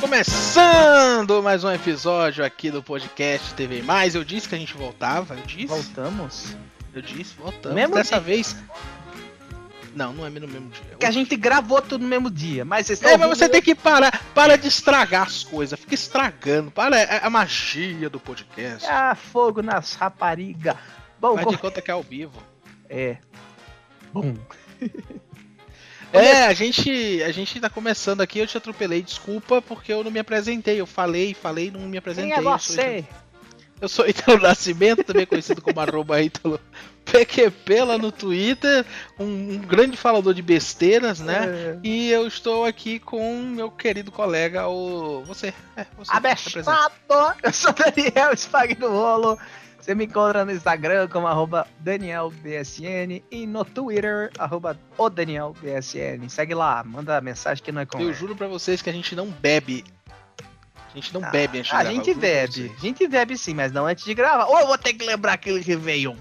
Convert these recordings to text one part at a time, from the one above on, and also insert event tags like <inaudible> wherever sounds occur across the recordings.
Começando mais um episódio aqui do podcast TV Mais. Eu disse que a gente voltava, eu disse. Voltamos? Eu disse, voltamos. Mesmo Dessa dia? vez. Não, não é no mesmo dia. Que a gente gravou tudo no mesmo dia, mas vocês É, mas você tem que parar. Para de estragar as coisas. Fica estragando. Para, é a magia do podcast. Ah, fogo nas raparigas. Bom, Faz de conta que é ao vivo. É. Bom. <laughs> É, a gente, a gente tá começando aqui, eu te atropelei, desculpa, porque eu não me apresentei. Eu falei, falei, não me apresentei. Quem é eu sou você? Eu sou Ítalo Nascimento, também conhecido como <laughs> arroba Ítalo PQP lá no Twitter, um, um grande falador de besteiras, né? É. E eu estou aqui com meu querido colega, o. Você. É, você. Abestado! Eu sou Daniel Spagnuolo. Você me encontra no Instagram como arroba DanielBSN e no Twitter, arroba o DanielBSN. Segue lá, manda mensagem que não é Eu conversa. juro pra vocês que a gente não bebe. A gente não Ah, bebe antes de A gravar, gente eu juro pra bebe, a gente bebe sim, mas não antes de gravar. Ou eu vou ter que lembrar aquele Réveillon.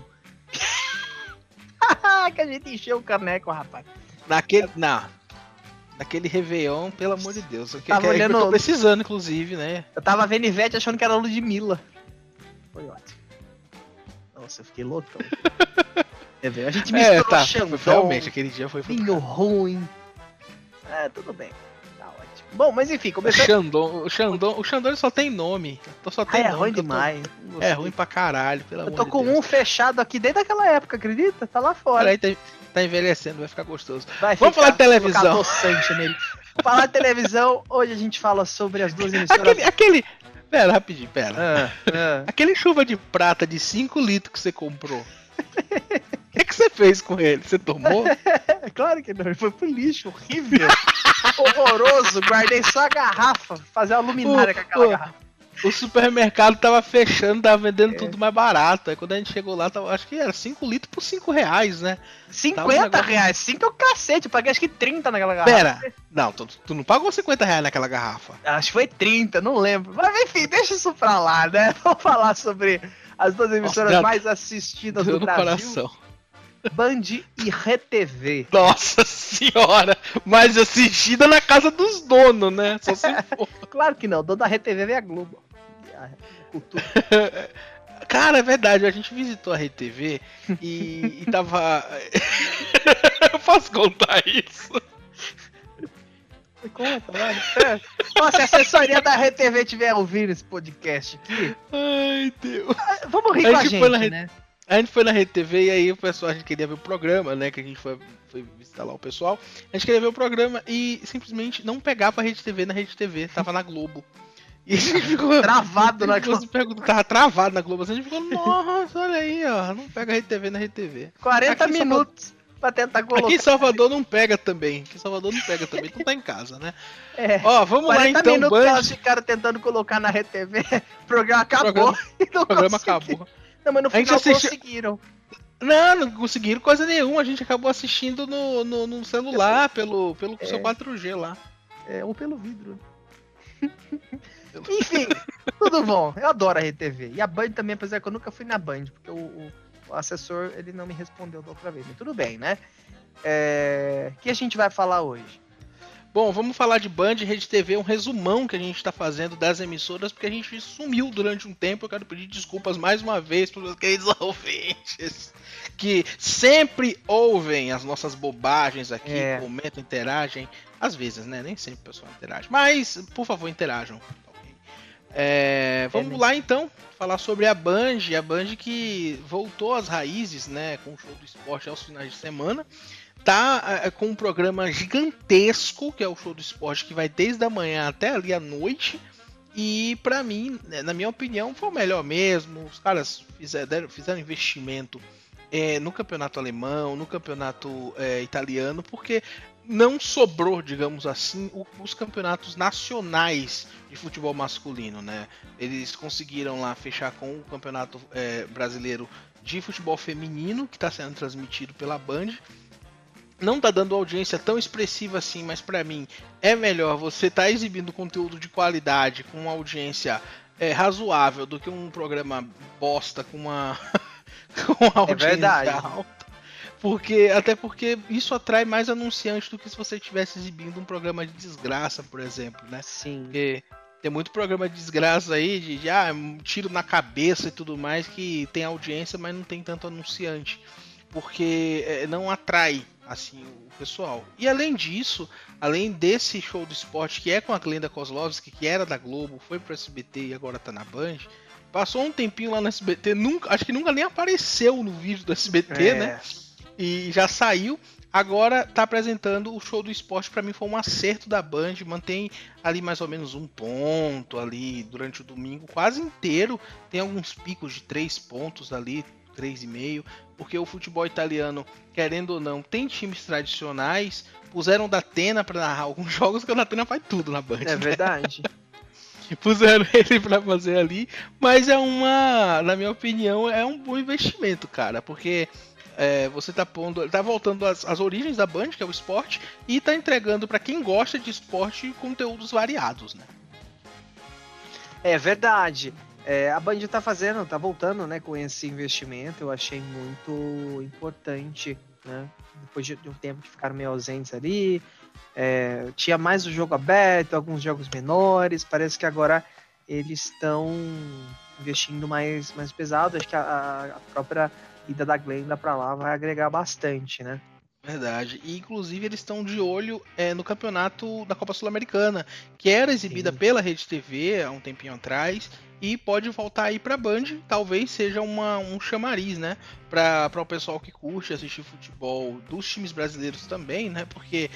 <laughs> que a gente encheu o caneco, rapaz. Naquele. Não. Naquele Réveillon, pelo amor de Deus. Eu, Tava que, é que eu olhando- tô precisando, inclusive, né? Eu tava vendo Ivete achando que era Ludmilla. Foi ótimo. Nossa, eu fiquei loucão. <laughs> Réveillon. A gente É, misturou tá. Xandão, realmente, aquele dia foi. vinho ruim. É, tudo bem. Tá ótimo. Bom, mas enfim, o começando. Xandão, o Xandão, o Xandão só tem nome. Então só Ah, tem é nome, ruim eu tô- demais. É ruim pra caralho, pelo Eu amor tô de com Deus. um fechado aqui desde aquela época, acredita? Tá lá fora. Olha aí, tá, tá envelhecendo, vai ficar gostoso. Vai Vamos falar de televisão. Falar de televisão, hoje a gente fala sobre as duas emissoras. Aquele, aquele. Pera, rapidinho, pera. Ah, ah. Aquele chuva de prata de 5 litros que você comprou. O que, que você fez com ele? Você tomou? É <laughs> claro que não, ele foi pro lixo, horrível. <laughs> Horroroso, guardei só a garrafa, fazer uma luminária com aquela ô. garrafa. O supermercado tava fechando, tava vendendo É. tudo mais barato. Aí quando a gente chegou lá, tava, acho que era 5 litros por 5 reais, né? 50 negócio- reais, 5 é o cacete, eu paguei acho que 30 naquela garrafa. Pera, não, tu, tu não pagou 50 reais naquela garrafa. Acho que foi 30, não lembro. Mas enfim, deixa isso pra lá, né? <laughs> Vamos falar sobre as duas emissoras Nossa, mais assistidas do Brasil. coração. Band e RedeTV. Nossa senhora! Mais assistida na casa dos donos, né? Só se <laughs> for. Claro que não, o dono da RedeTV é a Globo. A <laughs> Cultura. Cara, é verdade, a gente visitou a RTV e, e tava. <laughs> Eu posso contar isso? Conta. É. Ó, se a assessoria da RedeTV estiver ouvindo esse podcast aqui, Ai, Deus. vamos rir A com a gente na Rede- né? A gente foi na RTV e aí o pessoal, a gente queria ver o programa, né? Que a gente foi, foi visitar lá o pessoal. A gente queria ver o programa e simplesmente não pegava a Rede TV na Rede TV, tava na Globo. <laughs> E a gente ficou. Travado <laughs> na gente perguntou, Tava travado na Globo. A gente ficou, nossa, olha aí, ó. Não pega a Rede TV na Rede TV. 40 Aqui minutos pra tentar colocar. Aqui em Salvador não pega também. Aqui em Salvador não pega também, tu tá em casa, né? É. Ó, vamos lá 40 então, minutos Band. elas ficaram tentando colocar na RedeTV, <laughs> o programa acabou Programa- O programa conseguiram. acabou. Não, mas no A gente final assistiu- conseguiram. Não, não conseguiram coisa nenhuma. A gente acabou assistindo no, no, no celular, pelo, pelo É. seu 4G lá. É, ou pelo vidro. Enfim, tudo bom. Eu adoro a RedeTV. E a Band também, apesar que eu nunca fui na Band, porque o, o- o assessor ele não me respondeu da outra vez. Mas tudo bem, né? É... O que a gente vai falar hoje? Bom, vamos falar de Band e Rede TV, um resumão que a gente está fazendo das emissoras, porque a gente sumiu durante um tempo. Eu quero pedir desculpas mais uma vez para os queridos <laughs> ouvintes que sempre ouvem as nossas bobagens aqui, É. comentam, interagem. Às vezes, né? Nem sempre o pessoal interage. Mas, por favor, interajam. Ok? É, vamos né? lá então falar sobre a Band, a Band que voltou às raízes, né, com o show do esporte aos finais de semana tá é, com um programa gigantesco, que é o show do esporte, que vai desde a manhã até ali à noite. E pra mim, né, na minha opinião, foi o melhor mesmo. Os caras fizeram, fizeram investimento é, no campeonato alemão, no campeonato é, italiano, porque não sobrou, digamos assim, o- os campeonatos nacionais de futebol masculino, né? Eles conseguiram lá fechar com o campeonato é, brasileiro de futebol feminino, que está sendo transmitido pela Band não tá dando audiência tão expressiva assim, mas pra mim é melhor você tá exibindo conteúdo de qualidade com uma audiência é, razoável do que um programa bosta com uma, <laughs> com uma audiência verdade. alta. Porque, até porque isso atrai mais anunciantes do que se você estivesse exibindo um programa de desgraça, por exemplo, né? Sim. Porque tem muito programa de desgraça aí, de, de ah, um tiro na cabeça e tudo mais, que tem audiência, mas não tem tanto anunciante. Porque é, não atrai assim o pessoal. E além disso, além desse show do esporte que é com a Glenda Kozlovski, que era da Globo, foi pro SBT e agora tá na Band, passou um tempinho lá no SBT, nunca, acho que nunca nem apareceu no vídeo do SBT, É. né? E já saiu. Agora tá apresentando o show do esporte, para mim foi um acerto da Band, mantém ali mais ou menos um ponto ali durante o domingo, quase inteiro. Tem alguns picos de três pontos ali, três e meio, porque o futebol italiano, querendo ou não, tem times tradicionais. Puseram o Datena para narrar alguns <laughs> jogos que o Datena faz tudo na Band. É né? verdade. <laughs> Puseram ele para fazer ali, mas é uma, na minha opinião, é um bom investimento, cara, porque é, você tá pondo, tá voltando às, às origens da Band, que é o esporte, e tá entregando para quem gosta de esporte conteúdos variados, né? É verdade. É, a Band tá fazendo, tá voltando, né, com esse investimento. Eu achei muito importante, né? Depois de, um tempo que ficaram meio ausentes ali. É, tinha mais o jogo aberto, alguns jogos menores. Parece que agora eles estão investindo mais, mais pesado. Acho que a, a própria ida da Glenda pra lá vai agregar bastante, né? Verdade. E inclusive eles estão de olho é, no campeonato da Copa Sul-Americana, que era exibida Sim. pela Rede TV há um tempinho atrás e pode voltar aí pra Band. Talvez seja uma, um chamariz, né? Pra, pra o pessoal que curte assistir futebol dos times brasileiros também, né? Porque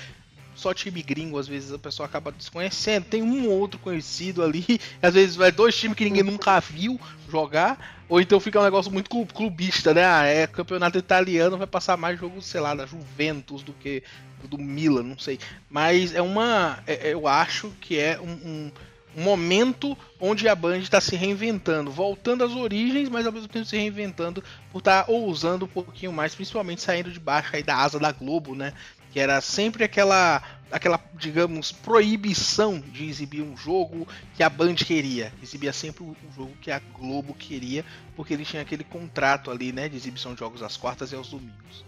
só time gringo, às vezes a pessoa acaba desconhecendo. Tem um ou outro conhecido ali, <laughs> às vezes vai dois times que ninguém nunca viu jogar, ou então fica um negócio muito clu- clubista, né? Ah, é campeonato italiano, vai passar mais jogo, sei lá, da Juventus do que do Milan, não sei. Mas é uma. é- eu acho que é um, um- momento onde a Band está se reinventando, voltando às origens, mas ao mesmo tempo se reinventando por estar ousando um pouquinho mais, principalmente saindo de baixo aí da asa da Globo, né? Que era sempre aquela, aquela, digamos, proibição de exibir um jogo que a Band queria. Exibia sempre o jogo que a Globo queria, porque ele tinha aquele contrato ali, né, de exibição de jogos às quartas e aos domingos.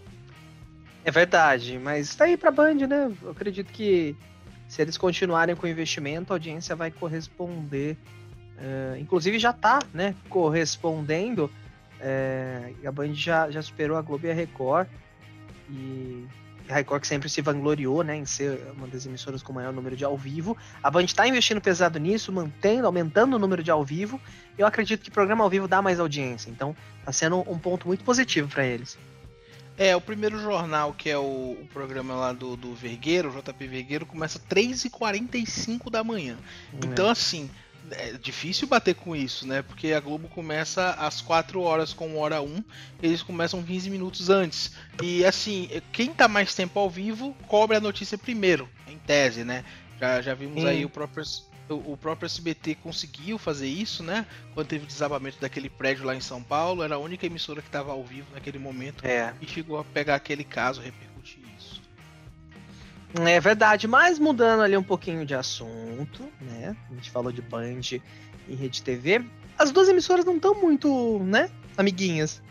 É verdade, mas tá aí pra Band, né? Eu acredito que se eles continuarem com o investimento, a audiência vai corresponder. eh, inclusive já tá, né? Correspondendo. e a Band já, já superou a Globo e a Record. E a Record sempre se vangloriou, né? Em ser uma das emissoras com maior número de ao vivo. A Band tá investindo pesado nisso, mantendo, aumentando o número de ao vivo. Eu acredito que programa ao vivo dá mais audiência. Então tá sendo um ponto muito positivo para eles. É, o primeiro jornal, que é o, o programa lá do, do Vergueiro, o JP Vergueiro, começa 3h45 da manhã. Então, assim, é difícil bater com isso, né? Porque a Globo começa às 4 horas com hora 1, eles começam 15 minutos antes. E, assim, quem tá mais tempo ao vivo cobre a notícia primeiro, em tese, né? Já, já vimos aí o próprio, o próprio SBT conseguiu fazer isso, né? Quando teve o desabamento daquele prédio lá em São Paulo, era a única emissora que estava ao vivo naquele momento É. e chegou a pegar aquele caso, repercutir isso. É verdade, mas mudando ali um pouquinho de assunto, né? A gente falou de Band e Rede TV. As duas emissoras não estão muito, né? Amiguinhas.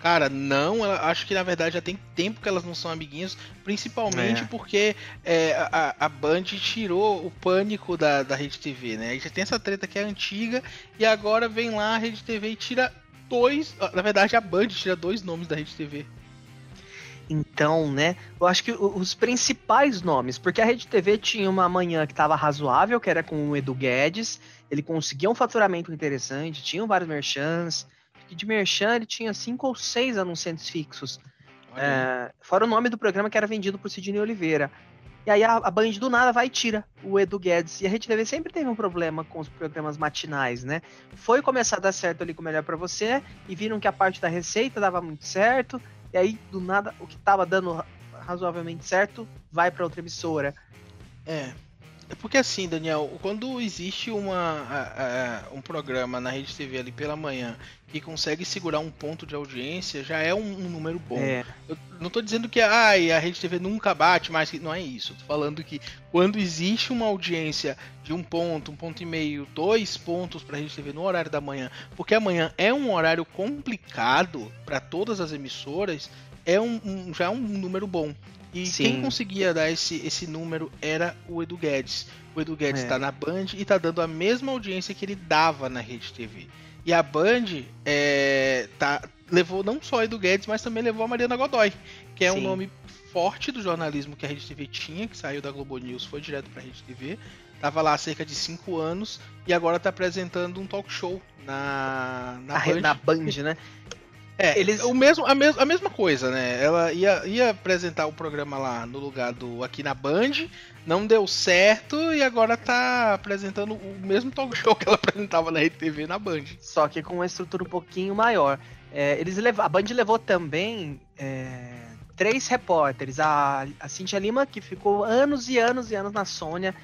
Cara, não, acho que na verdade já tem tempo que elas não são amiguinhas, principalmente É. porque é, a, a Band tirou o pânico da, da Rede TV, né? Aí já tem essa treta que é antiga, e agora vem lá a Rede TV e tira dois. Na verdade, a Band tira dois nomes da Rede TV. Então, né? Eu acho que os principais nomes, porque a Rede TV tinha uma manhã que estava razoável, que era com o Edu Guedes. Ele conseguia um faturamento interessante, tinham vários merchans. E de merchan ele tinha cinco ou seis anunciantes fixos. É, fora o nome do programa que era vendido por Sidney Oliveira. E aí a, a Band do nada vai e tira o Edu Guedes. E a Rede TV sempre teve um problema com os programas matinais, né? Foi começar a dar certo ali com o Melhor Pra Você, e viram que a parte da receita dava muito certo. E aí, do nada, o que tava dando ra- razoavelmente certo vai pra outra emissora. É. É porque assim, Daniel, quando existe uma, a- a- um programa na Rede TV ali pela manhã que consegue segurar um ponto de audiência, já é um, um número bom. É. Eu não estou dizendo que ai, a Rede TV nunca bate mais, não é isso. Estou falando que quando existe uma audiência de um ponto, um ponto e meio, dois pontos para a Rede TV no horário da manhã, porque amanhã é um horário complicado para todas as emissoras, é um, um, já é um número bom. E Sim. quem conseguia dar esse, esse número era o Edu Guedes. O Edu Guedes está é. na Band e está dando a mesma audiência que ele dava na Rede TV. E a Band é, tá, levou não só a Edu Guedes, mas também levou a Mariana Godoy, que é Sim. um nome forte do jornalismo que a Rede TV tinha, que saiu da Globo News, foi direto para a Rede TV. Tava lá há cerca de 5 anos e agora está apresentando um talk show na, na, Band. na Band, né? <laughs> É, eles... o mesmo, a, mes a mesma coisa, né? Ela ia, ia apresentar o programa lá no lugar do aqui na Band, não deu certo e agora tá apresentando o mesmo talk show <laughs> que ela apresentava na RTV na Band. Só que com uma estrutura um pouquinho maior. É, eles lev a Band levou também é, três repórteres. A, a Cintia Lima, que ficou anos e anos e anos na Sônia,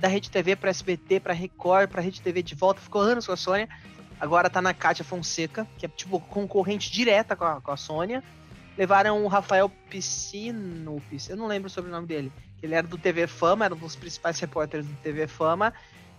da Rede TV para SBT, para Record, para Rede TV de volta, ficou anos com a Sônia. Agora tá na Kátia Fonseca, que é tipo concorrente direta com a, com a Sônia. Levaram o Rafael Piscino, eu não lembro sobre o nome dele. Ele era do TV Fama, era um dos principais repórteres do TV Fama.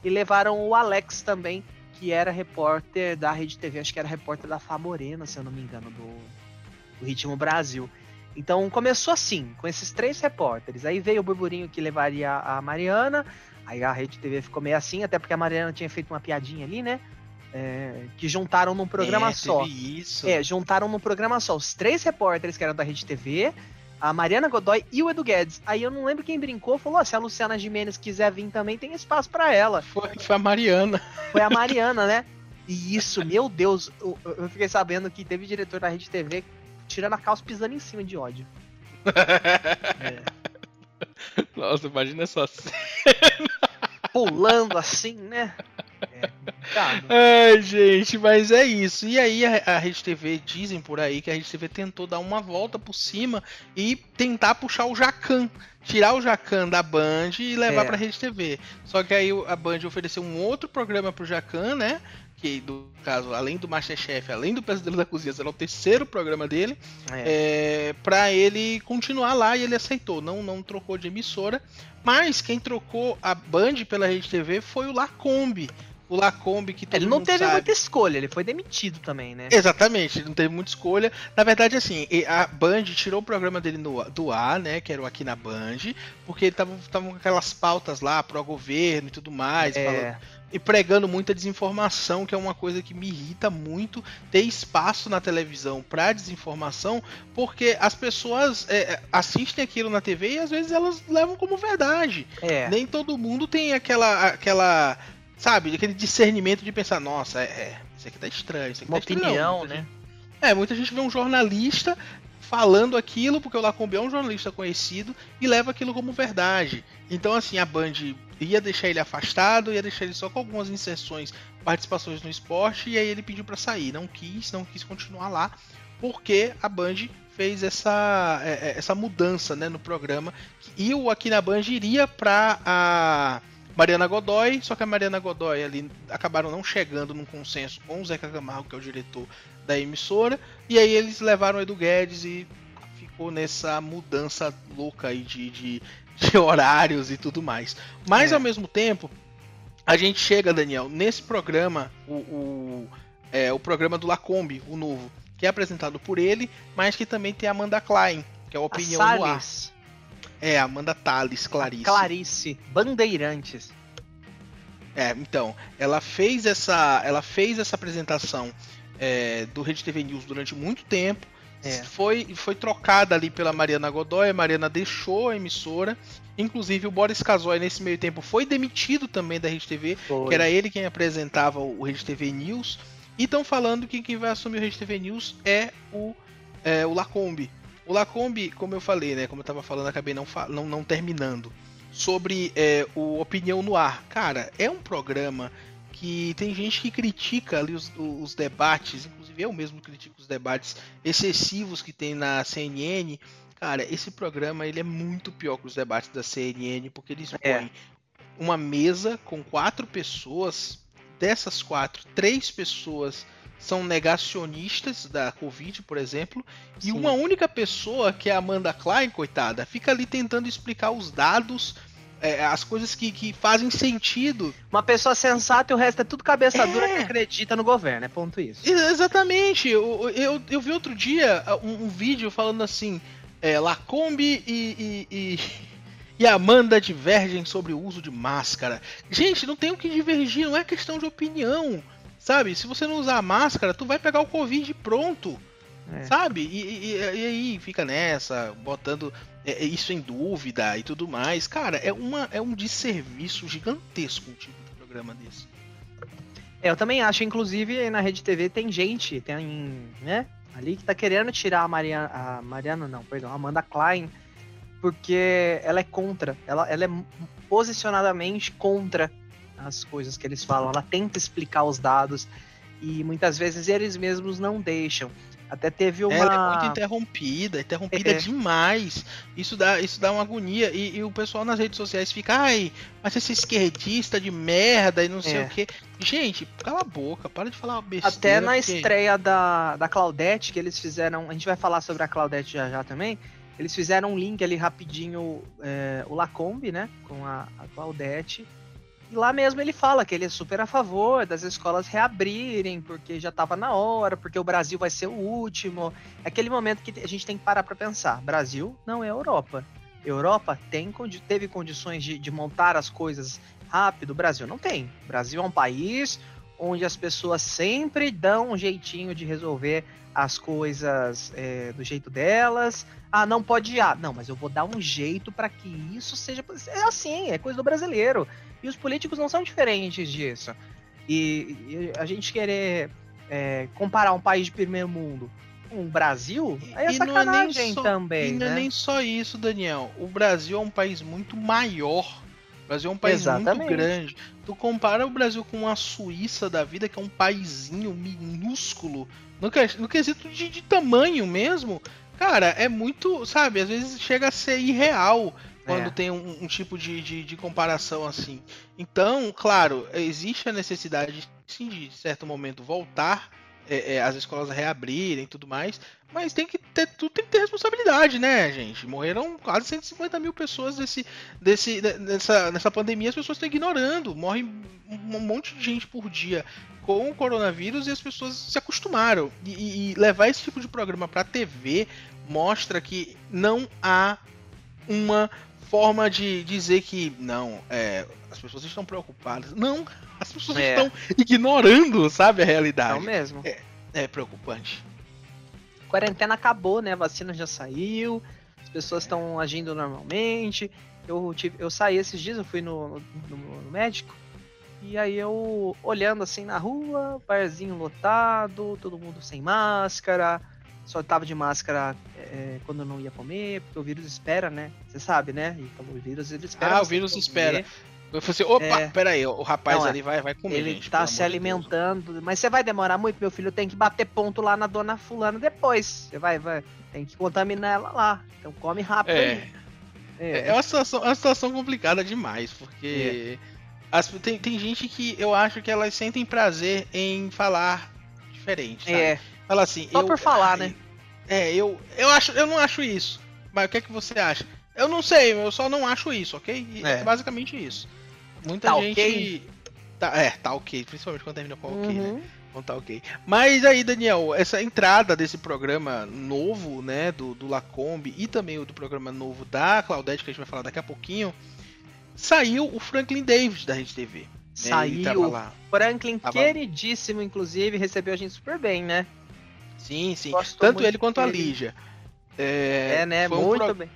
E levaram o Alex também, que era repórter da Rede TV, acho que era repórter da Faborena, se eu não me engano, do, do Ritmo Brasil. Então começou assim, com esses três repórteres. Aí veio o burburinho que levaria a Mariana. Aí a Rede TV ficou meio assim, até porque a Mariana tinha feito uma piadinha ali, né? É, que juntaram num programa é, só. Isso. É, juntaram num programa só. Os três repórteres que eram da Rede TV, a Mariana Godoy e o Edu Guedes. Aí eu não lembro quem brincou, falou: oh, se a Luciana Gimenez quiser vir também, tem espaço para ela. Foi, foi a Mariana. Foi a <laughs> Mariana, né? E isso, meu Deus, eu, eu, fiquei sabendo que teve diretor da Rede TV tirando a calça pisando em cima de ódio. é. <laughs> Nossa, imagina essa cena. Pulando assim, né? É, Ai, gente, mas é isso. E aí a, a Rede TV dizem por aí que a Rede TV tentou dar uma volta por cima e tentar puxar o Jacan, tirar o Jacan da Band e levar é. pra Rede TV. Só que aí a Band ofereceu um outro programa pro Jacan, né? Que, no caso, além do Masterchef, além do Pesadelo da Cozinha, será o terceiro programa dele, é. é para ele continuar lá e ele aceitou, não, não trocou de emissora. Mas quem trocou a Band pela Rede TV foi o Lacombe o Lacombe que Ele não teve sabe. muita escolha, ele foi demitido também, né? Exatamente, ele não teve muita escolha. Na verdade, assim, a Band tirou o programa dele no, do ar, né? Que era o aqui na Band, porque ele tava, tava com aquelas pautas lá pro governo e tudo mais, é. falando, e pregando muita desinformação, que é uma coisa que me irrita muito ter espaço na televisão para desinformação, porque as pessoas é, é, assistem aquilo na TV e às vezes elas levam como verdade. É. Nem todo mundo tem aquela aquela sabe, aquele discernimento de pensar, nossa, é, é isso aqui tá estranho, isso aqui Uma tá opinião, estranho. né? É, muita gente vê um jornalista falando aquilo, porque o Lacombe é um jornalista conhecido, e leva aquilo como verdade. Então, assim, a Band ia deixar ele afastado, ia deixar ele só com algumas inserções, participações no esporte, e aí ele pediu para sair. Não quis, não quis continuar lá, porque a Band fez essa, é, é, essa mudança né, no programa. E o Aqui na Band iria para a Mariana Godoy, só que a Mariana Godoy ali acabaram não chegando num consenso com o Zeca Camargo, que é o diretor da emissora, e aí eles levaram o Edu Guedes e ficou nessa mudança louca aí de, de, de <laughs> horários e tudo mais. Mas é. ao mesmo tempo, a gente chega, Daniel, nesse programa, o, o, é, o programa do Lacombe, o novo, que é apresentado por ele, mas que também tem a Amanda Klein, que é a opinião a no ar. É, Amanda Thales, Clarice. Clarice, Bandeirantes. É, então, ela fez essa, ela fez essa apresentação é, do Rede TV News durante muito tempo. É. Foi, foi trocada ali pela Mariana Godoy, a Mariana deixou a emissora. Inclusive o Boris Casoy nesse meio tempo foi demitido também da Rede TV, foi. que era ele quem apresentava o Rede TV News. E estão falando que quem vai assumir o Rede TV News é o, é, o Lacombe, o Lacombe, como eu falei, né? Como eu tava falando, acabei não, não, não terminando. Sobre é, o Opinião no Ar. Cara, é um programa que tem gente que critica ali os, os debates, inclusive eu mesmo critico os debates excessivos que tem na CNN. Cara, esse programa ele é muito pior que os debates da CNN, porque eles é. põem uma mesa com quatro pessoas, dessas quatro, três pessoas são negacionistas da Covid, por exemplo, e Sim. uma única pessoa, que é a Amanda Klein, coitada, fica ali tentando explicar os dados, é, as coisas que, que fazem sentido. Uma pessoa sensata e o resto é tudo cabeça É. dura que acredita no governo, é ponto isso. Ex- Exatamente. Eu, eu, eu vi outro dia um, um vídeo falando assim: é, Lacombe e, e, e, <laughs> e Amanda divergem sobre o uso de máscara. Gente, não tem o que divergir, não é questão de opinião. Sabe? Se você não usar máscara, tu vai pegar o Covid pronto. É. Sabe? E, e- e- e aí fica nessa, botando é, é, isso em dúvida e tudo mais. Cara, é, uma, é um desserviço gigantesco um tipo de programa desse. É, eu também acho, inclusive, na Rede TV tem gente, tem, né, ali que tá querendo tirar a Mariana, a Mariana não, perdão, a Amanda Klein, porque ela é contra, ela, ela é posicionadamente contra as coisas que eles falam, ela tenta explicar os dados e muitas vezes eles mesmos não deixam. Até teve uma... Ela é muito interrompida, interrompida É. demais. Isso dá, isso dá uma agonia. E, e o pessoal nas redes sociais fica, ai, mas esse esquerdista de merda e não sei É. o que. Gente, cala a boca, para de falar besteira. Até na porque- estreia da, da Claudete, que eles fizeram. A gente vai falar sobre a Claudete já já também. Eles fizeram um link ali rapidinho, é, o Lacombe, né? Com a, a Claudete. Lá mesmo ele fala que ele é super a favor das escolas reabrirem, porque já tava na hora, porque o Brasil vai ser o último. É aquele momento que a gente tem que parar para pensar. Brasil não é Europa. Europa tem, teve condições de, de montar as coisas rápido. O Brasil não tem. O Brasil é um país onde as pessoas sempre dão um jeitinho de resolver as coisas é, do jeito delas. Ah, não pode ir. Ah, não, mas eu vou dar um jeito para que isso seja. É assim, é coisa do brasileiro. E os políticos não são diferentes disso. E, e a gente querer é, comparar um país de primeiro mundo com o Brasil, aí é E não é nem sacanagem só- também, E não é né? nem só isso, Daniel. O Brasil é um país muito maior. O Brasil é um país muito Exatamente. grande. Tu compara o Brasil com a Suíça da vida, que é um paizinho minúsculo, no, no quesito de, de tamanho mesmo, cara, é muito, sabe, às vezes chega a ser irreal quando É. tem um, um tipo de, de, de comparação assim. Então, claro, existe a necessidade, sim, de certo momento voltar é, é, as escolas reabrirem e tudo mais, mas tem que ter tudo tem que ter responsabilidade, né, gente? Morreram quase 150 mil pessoas desse, desse, de- nessa, nessa pandemia, as pessoas estão ignorando. Morre um monte de gente por dia com o coronavírus e as pessoas se acostumaram. E, e- e levar esse tipo de programa pra TV mostra que não há uma forma de dizer que não, é, as pessoas estão preocupadas. Não, as pessoas É. estão ignorando, sabe, a realidade. Não mesmo. É preocupante. quarentena acabou, né? A vacina já saiu, as pessoas estão agindo normalmente. Eu, tive, eu saí esses dias, eu fui no, no- no médico, e aí eu olhando assim na rua, barzinho lotado, todo mundo sem máscara, só tava de máscara é, quando não ia comer, porque o vírus espera, né? Você sabe, né? E o vírus ele espera. Ah, o vírus comer. espera. Eu falei assim, opa, É. pera aí, o rapaz Não, é. ali vai, vai comer, Ele gente, tá se de Deus. alimentando, mas você vai demorar muito, meu filho. Tem que bater ponto lá na dona fulana depois. Você vai, vai. Tem que contaminar ela lá. Então come rápido É. aí. É, é uma situação, é uma situação complicada demais, porque as- tem, tem gente que eu acho que elas sentem prazer em falar diferente, sabe? É, Fala assim, Só eu- por falar, ai, né? É, eu, eu acho, eu não acho isso. Mas o que é que você acha? Eu não sei, eu só não acho isso, ok? É, É. basicamente isso. Muita Tá gente. ok? Tá, é, tá ok, principalmente quando termina com ok, né? Uhum. Então tá ok. Mas aí, Daniel, essa entrada desse programa novo, né, do, do Lacombe e também o do programa novo da Claudete, que a gente vai falar daqui a pouquinho, saiu o Franklin Davis da Rede TV. né? Saiu. Franklin, Tava- queridíssimo, inclusive, recebeu a gente super bem, né? Sim, sim. Tanto ele quanto a dele. Lígia. É, É, né? foi um Muito pro- bem.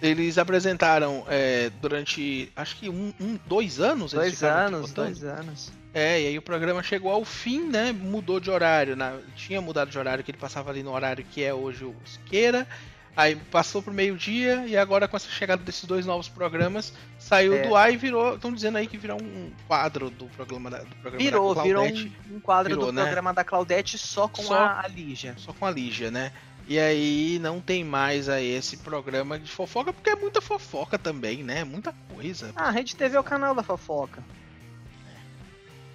Eles apresentaram é, durante, acho que um, um- dois anos. Dois ficaram anos, dois anos. É, e aí o programa chegou ao fim, né? Mudou de horário. na- tinha mudado de horário, que ele passava ali no horário que é hoje o Siqueira. Aí passou pro meio-dia e agora com essa chegada desses dois novos programas, saiu É. do ar e virou. Estão dizendo aí que virou um quadro do programa da, do programa Virou, da virou Claudete, um, um quadro Virou, do né? programa da Claudete só com Só- a, a Lígia. só com a Lígia, né? E aí não tem mais aí esse programa de fofoca, porque é muita fofoca também, né? Muita coisa. Ah, a Rede TV é o canal da fofoca.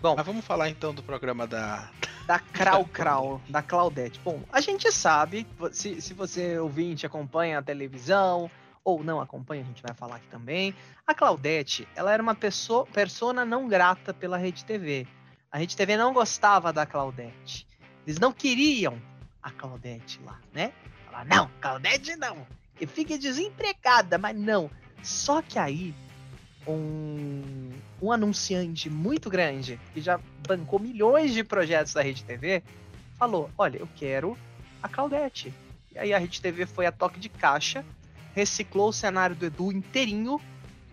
Bom, Mas vamos falar então do programa da, Da Krau Krau, da Claudete. Bom, a gente sabe, se, se você ouvinte acompanha a televisão, ou não acompanha, a gente vai falar aqui também. A Claudete, ela era uma pessoa, persona não grata pela Rede TV. A Rede TV não gostava da Claudete. Eles não queriam a Claudete lá, né? Falar, não, Claudete não. Que fique desempregada, mas não. Só que aí, um, um anunciante muito grande, que já bancou milhões de projetos da Rede TV, falou: Olha, eu quero a Claudete. E aí a Rede TV foi a toque de caixa, reciclou o cenário do Edu inteirinho,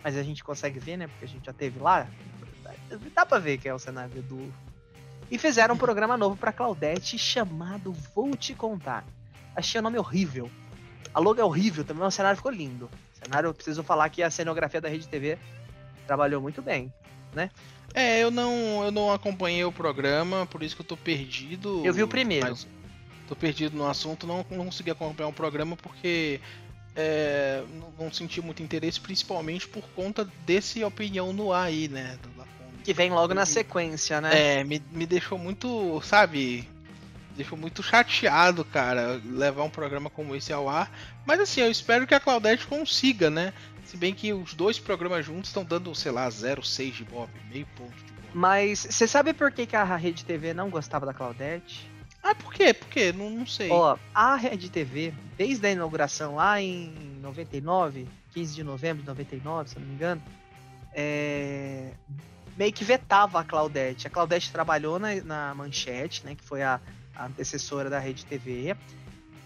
mas a gente consegue ver, né? Porque a gente já teve lá. Dá pra ver que é o cenário do Edu. E fizeram um programa novo pra Claudete chamado Vou Te Contar. Achei o nome horrível. A logo é horrível também, mas o cenário ficou lindo. O cenário, eu preciso falar que a cenografia da Rede TV trabalhou muito bem, né? É, eu não, eu não acompanhei o programa, por isso que eu tô perdido. Eu vi o primeiro. Mas tô perdido no assunto, não, não consegui acompanhar o programa porque é, não, não, senti muito interesse, principalmente por conta desse opinião no ar aí, né? Que vem logo na sequência, né? É, me, me deixou muito, sabe? Deixou muito chateado, cara, levar um programa como esse ao ar. Mas assim, eu espero que a Claudete consiga, né? Se bem que os dois programas juntos estão dando, sei lá, 0,6 de Bob, meio ponto de Bob. Mas você sabe por que, que a Rede TV não gostava da Claudete? Ah, por quê? Por quê? Não, não sei. Ó, a Rede TV, desde a inauguração lá em 99, 15 de novembro de 99, se eu não me engano, é... meio que vetava a Claudete. A Claudete trabalhou na, na Manchete, né, que foi a, a antecessora da Rede TV.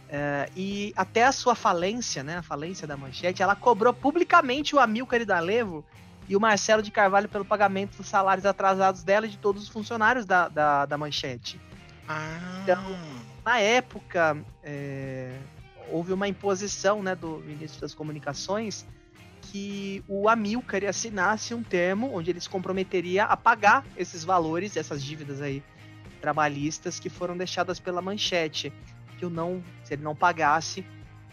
Uh, e até a sua falência, né, a falência da Manchete, ela cobrou publicamente o Amilcar Idalevo e o Marcelo de Carvalho pelo pagamento dos salários atrasados dela e de todos os funcionários da, da, da Manchete. Ah. Então, na época, é, houve uma imposição né, do ministro das Comunicações que o Amilcar assinasse um termo onde ele se comprometeria a pagar esses valores, essas dívidas aí trabalhistas que foram deixadas pela Manchete que o não, se ele não pagasse,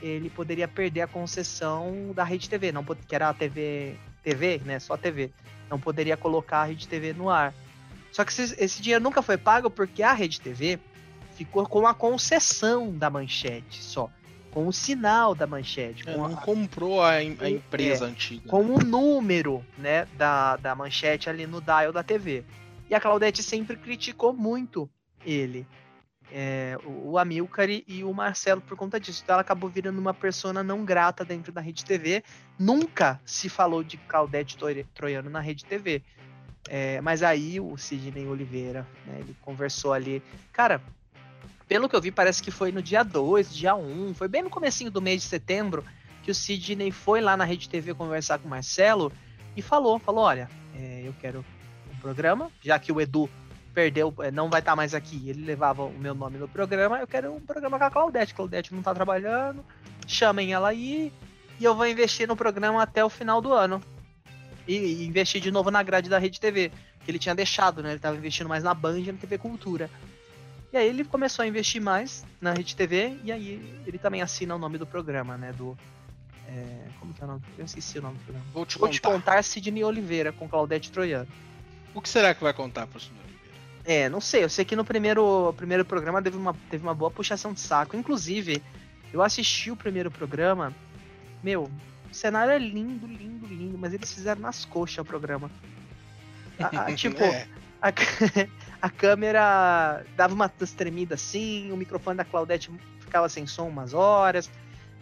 ele poderia perder a concessão da Rede TV, não que era a TV, TV, né, só TV. Não poderia colocar a Rede TV no ar. Só que esse, esse dinheiro nunca foi pago porque a Rede TV ficou com a concessão da Manchete só, com o sinal da Manchete. É, não a, comprou a, a empresa é, antiga. Com o número, né, da, da Manchete ali no dial da TV. E a Claudete sempre criticou muito ele é, o Amilcar e o Marcelo por conta disso. Então ela acabou virando uma persona não grata dentro da Rede TV. Nunca se falou de Claudete Troiano na Rede TV. É, mas aí o Sidney Oliveira, né, ele conversou ali. Cara, pelo que eu vi, parece que foi no dia 2, dia 1, um, foi bem no comecinho do mês de setembro que o Sidney foi lá na Rede TV conversar com o Marcelo e falou, falou, olha, é, eu quero um programa, já que o Edu perdeu, é, não vai estar tá mais aqui, ele levava o meu nome no programa, eu quero um programa com a Claudete. Claudete não está trabalhando, chamem ela aí e eu vou investir no programa até o final do ano. E, e investir de novo na grade da Rede TV, que ele tinha deixado, né? Ele estava investindo mais na Band e na TV Cultura. E aí ele começou a investir mais na Rede TV e aí ele também assina o nome do programa, né? Do. É, como que é o nome? Eu esqueci o nome do programa. Vou te Vou contar. te contar Sidney Oliveira com Claudete Troiano. O que será que vai contar pro senhor? É, não sei. Eu sei que no primeiro, primeiro programa teve uma, teve uma boa puxação de saco. Inclusive, eu assisti o primeiro programa. Meu, o cenário é lindo, lindo, lindo, mas eles fizeram nas coxas o programa. A, a, <laughs> tipo, é. a, <laughs> a, câmera dava uma tremida assim, o microfone da Claudete ficava sem som umas horas.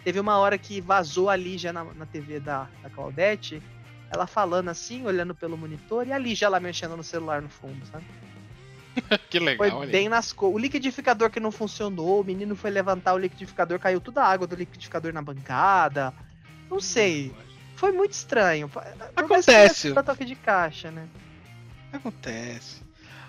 Teve uma hora que vazou ali já na, na TV da, da Claudete, ela falando assim, olhando pelo monitor, e ali já ela mexendo no celular no fundo, sabe? <laughs> que legal. Foi bem nas cores. O liquidificador que não funcionou, o menino foi levantar o liquidificador, caiu toda a água do liquidificador na bancada. Não sei. Foi muito estranho. Acontece. Pra toque de caixa, né? Acontece.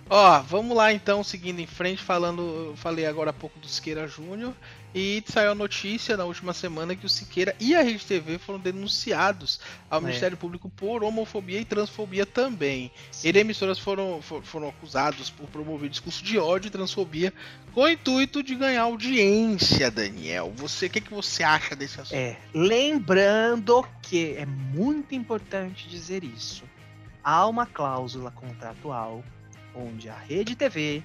Ó, vamos lá então, seguindo em frente, falando, falei agora há pouco do Siqueira Júnior e saiu a notícia na última semana que o Siqueira e a Rede TV foram denunciados ao é. Ministério Público por homofobia e transfobia também. Sim. Ele e emissoras foram, foram acusados por promover discurso de ódio e transfobia com o intuito de ganhar audiência, Daniel. Você, o que, que você acha desse assunto? É, lembrando que é muito importante dizer isso. Há uma cláusula contratual onde a Rede TV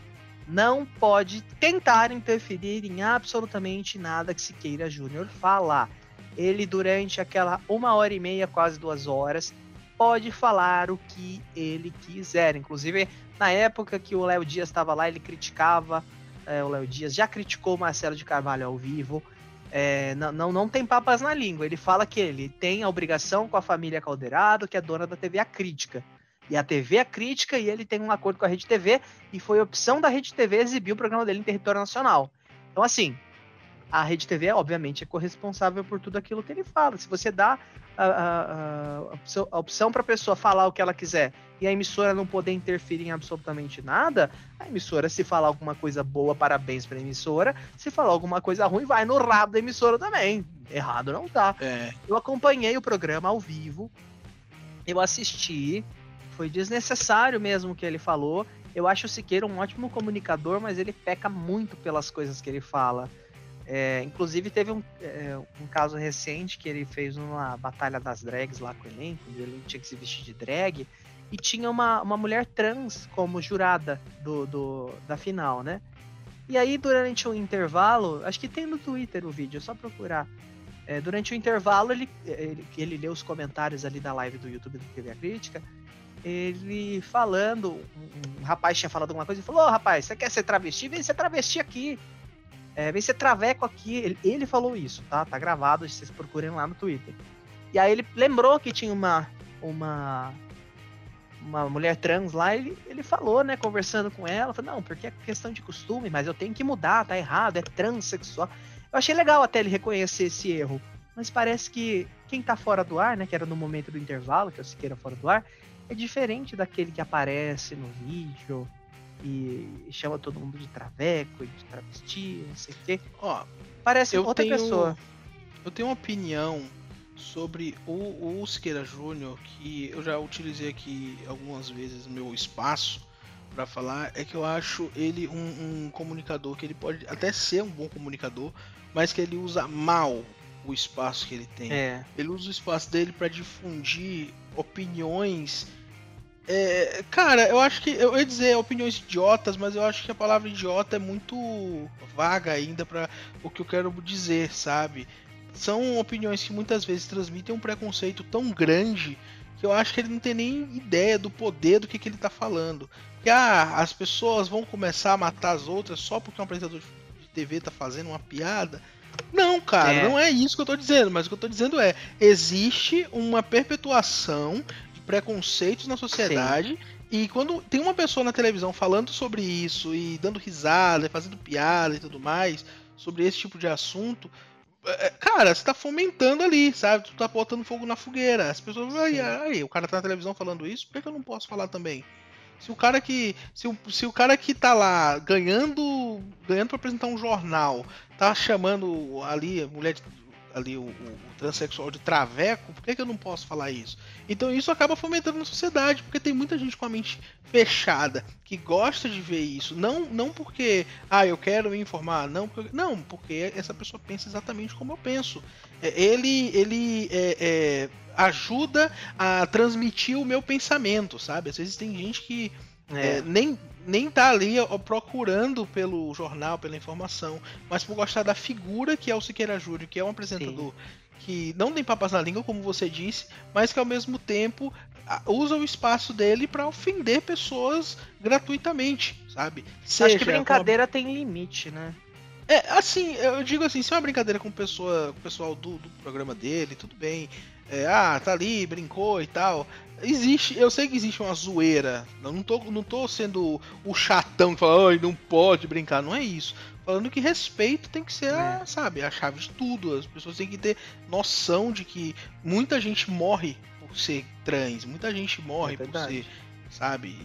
não pode tentar interferir em absolutamente nada que Siqueira Júnior falar. Ele, durante aquela uma hora e meia, quase duas horas, pode falar o que ele quiser. Inclusive, na época que o Léo Dias estava lá, ele criticava. É, o Léo Dias já criticou Marcelo de Carvalho ao vivo. É, não, não, não tem papas na língua. Ele fala que ele tem a obrigação com a família Calderado, que é dona da TV A Crítica. E a TV A Crítica, e ele tem um acordo com a Rede TV, e foi opção da Rede TV exibir o programa dele em território nacional. Então, assim, a Rede TV, obviamente, é corresponsável por tudo aquilo que ele fala. Se você dá a, a, a opção para a pessoa falar o que ela quiser e a emissora não poder interferir em absolutamente nada, a emissora, se falar alguma coisa boa, parabéns para a emissora. Se falar alguma coisa ruim, vai no rabo da emissora também. Errado não tá. É. Eu acompanhei o programa ao vivo, eu assisti, foi desnecessário mesmo o que ele falou. Eu acho o Siqueira um ótimo comunicador, mas ele peca muito pelas coisas que ele fala. É, inclusive teve um, é, um caso recente que ele fez uma batalha das drags lá com o elenco, ele tinha que se vestir de drag, e tinha uma, uma mulher trans como jurada do, do, da final, né? E aí, durante o intervalo, acho que tem no Twitter o vídeo, é só procurar. É, durante o intervalo, ele, ele, ele leu os comentários ali da live do YouTube do TV A Crítica, ele falando, um, rapaz tinha falado alguma coisa e falou: Ô oh, rapaz, você quer ser travesti? Vem ser travesti aqui. É, vem ser traveco aqui. Ele, ele, falou isso, tá? Tá gravado, vocês procurem lá no Twitter. E aí ele lembrou que tinha uma uma uma mulher trans lá, ele, ele falou, né, conversando com ela, falou, não, porque é questão de costume, mas eu tenho que mudar, tá errado, é transexual. Eu achei legal até ele reconhecer esse erro, mas parece que quem tá fora do ar, né, que era no momento do intervalo, que é o Siqueira fora do ar, é diferente daquele que aparece no vídeo, e chama todo mundo de traveco, de travesti, não sei o quê. Ó, parece eu outra tenho, pessoa. Eu tenho uma opinião sobre o, o Júnior que eu já utilizei aqui algumas vezes no meu espaço para falar é que eu acho ele um, um, comunicador que ele pode até ser um bom comunicador, mas que ele usa mal o espaço que ele tem. É. Ele usa o espaço dele para difundir opiniões é, cara, eu acho que. Eu ia dizer opiniões idiotas, mas eu acho que a palavra idiota é muito vaga ainda para o que eu quero dizer, sabe? São opiniões que muitas vezes transmitem um preconceito tão grande que eu acho que ele não tem nem ideia do poder do que, que ele tá falando. Que ah, as pessoas vão começar a matar as outras só porque um apresentador de TV tá fazendo uma piada. Não, cara, é. não é isso que eu tô dizendo, mas o que eu tô dizendo é: existe uma perpetuação preconceitos na sociedade. Sim. E quando tem uma pessoa na televisão falando sobre isso e dando risada, fazendo piada e tudo mais, sobre esse tipo de assunto, é, é, cara, você tá fomentando ali, sabe? Tu tá botando fogo na fogueira. As pessoas, aí, aí, o cara tá na televisão falando isso, por que, que eu não posso falar também? Se o cara que. Se o, se o cara que tá lá ganhando. ganhando pra apresentar um jornal, tá chamando ali a mulher de ali o, o, transexual de traveco, por que, que eu não posso falar isso? Então isso acaba fomentando na sociedade, porque tem muita gente com a mente fechada que gosta de ver isso. Não, não porque, ah, eu quero me informar, não, porque, não, porque essa pessoa pensa exatamente como eu penso. É, ele, ele é, é, ajuda a transmitir o meu pensamento, sabe? Às vezes tem gente que é, nem, nem tá ali ó, procurando pelo jornal, pela informação, mas por gostar da figura que é o Siqueira Júnior, que é um apresentador Sim. que não tem papas na língua, como você disse, mas que ao mesmo tempo usa o espaço dele para ofender pessoas gratuitamente, sabe? Seja Acho que brincadeira tem limite, né? É, assim, eu digo assim, se é uma brincadeira com, pessoa, com o pessoal do, do programa dele, tudo bem. É, ah, tá ali, brincou e tal. Existe, eu sei que existe uma zoeira. Eu não tô, não tô sendo o chatão que fala, ai, não pode brincar. Não é isso. Falando que respeito tem que ser, é. sabe, a chave de tudo. As pessoas têm que ter noção de que muita gente morre por ser trans, muita gente morre é por ser, sabe?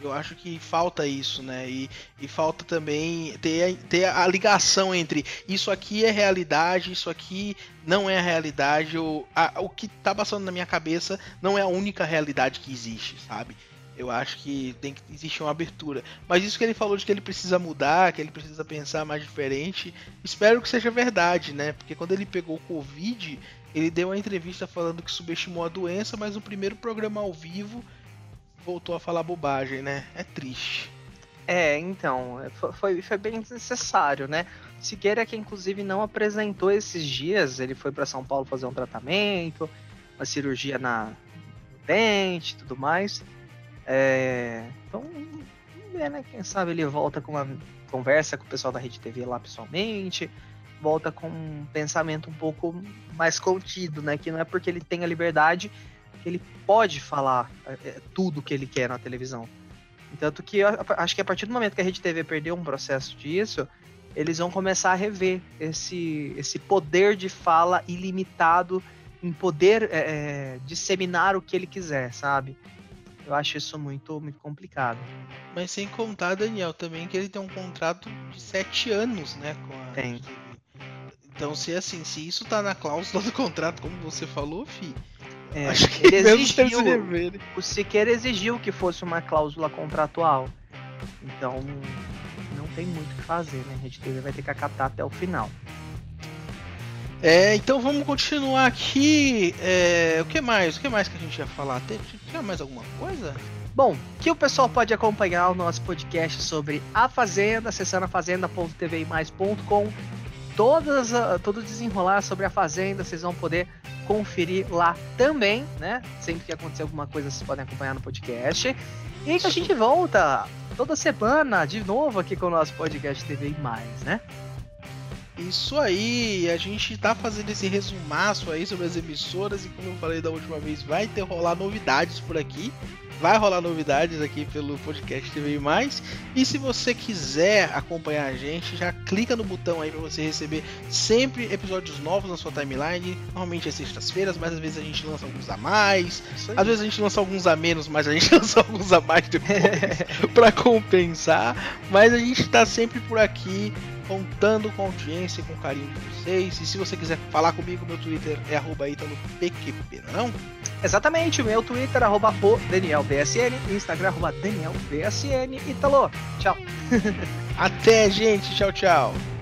Eu acho que falta isso, né? E, e falta também ter, ter a ligação entre isso aqui é realidade, isso aqui não é a realidade. O, a, o que tá passando na minha cabeça não é a única realidade que existe, sabe? Eu acho que tem que existir uma abertura. Mas isso que ele falou de que ele precisa mudar, que ele precisa pensar mais diferente, espero que seja verdade, né? Porque quando ele pegou o Covid, ele deu uma entrevista falando que subestimou a doença, mas no primeiro programa ao vivo voltou a falar bobagem, né? É triste. É, então, é, foi, foi bem necessário, né? Siqueira que inclusive não apresentou esses dias, ele foi para São Paulo fazer um tratamento, uma cirurgia na no dente e tudo mais. É, então, ver, né? Quem sabe ele volta com uma conversa com o pessoal da Rede TV lá pessoalmente, volta com um pensamento um pouco mais contido, né? Que não é porque ele tem a liberdade ele pode falar é, tudo que ele quer na televisão. Tanto que eu acho que a partir do momento que a Rede TV perdeu um processo disso, eles vão começar a rever esse, esse poder de fala ilimitado em poder é, é, disseminar o que ele quiser, sabe? Eu acho isso muito, muito complicado. Mas sem contar, Daniel, também que ele tem um contrato de sete anos, né? Com a tem. Então, se assim, se isso tá na cláusula do contrato, como você falou, fi, é, Acho que ele <laughs> exigiu, o Siqueira exigiu que fosse uma cláusula contratual. Então, não tem muito o que fazer, né? A Rede TV vai ter que acatar até o final. É, então vamos continuar aqui. É, o que mais? O que mais que a gente ia falar? Tem, tinha mais alguma coisa? Bom, que o pessoal pode acompanhar o nosso podcast sobre a Fazenda, acessando a fazenda.tvmais.com. Todas, todo desenrolar sobre a Fazenda, vocês vão poder conferir lá também, né? Sempre que acontecer alguma coisa, vocês podem acompanhar no podcast. E que a gente volta toda semana de novo aqui com o nosso podcast TV e mais, né? Isso aí, a gente tá fazendo esse resumaço aí sobre as emissoras e como eu falei da última vez, vai ter rolar novidades por aqui. Vai rolar novidades aqui pelo podcast TV Mais. E se você quiser acompanhar a gente, já clica no botão aí para você receber sempre episódios novos na sua timeline. Normalmente é sextas-feiras, mas às vezes a gente lança alguns a mais. Às vezes a gente lança alguns a menos, mas a gente <laughs> lança alguns a mais depois <laughs> para compensar. Mas a gente tá sempre por aqui contando com a audiência e com o carinho de vocês. E se você quiser falar comigo, meu Twitter é ItaloPQP, não é? Exatamente, o meu Twitter, arroba DanielBSN, Instagram, arroba DanielBSN. Italo, tchau. <laughs> Até, gente. Tchau, tchau.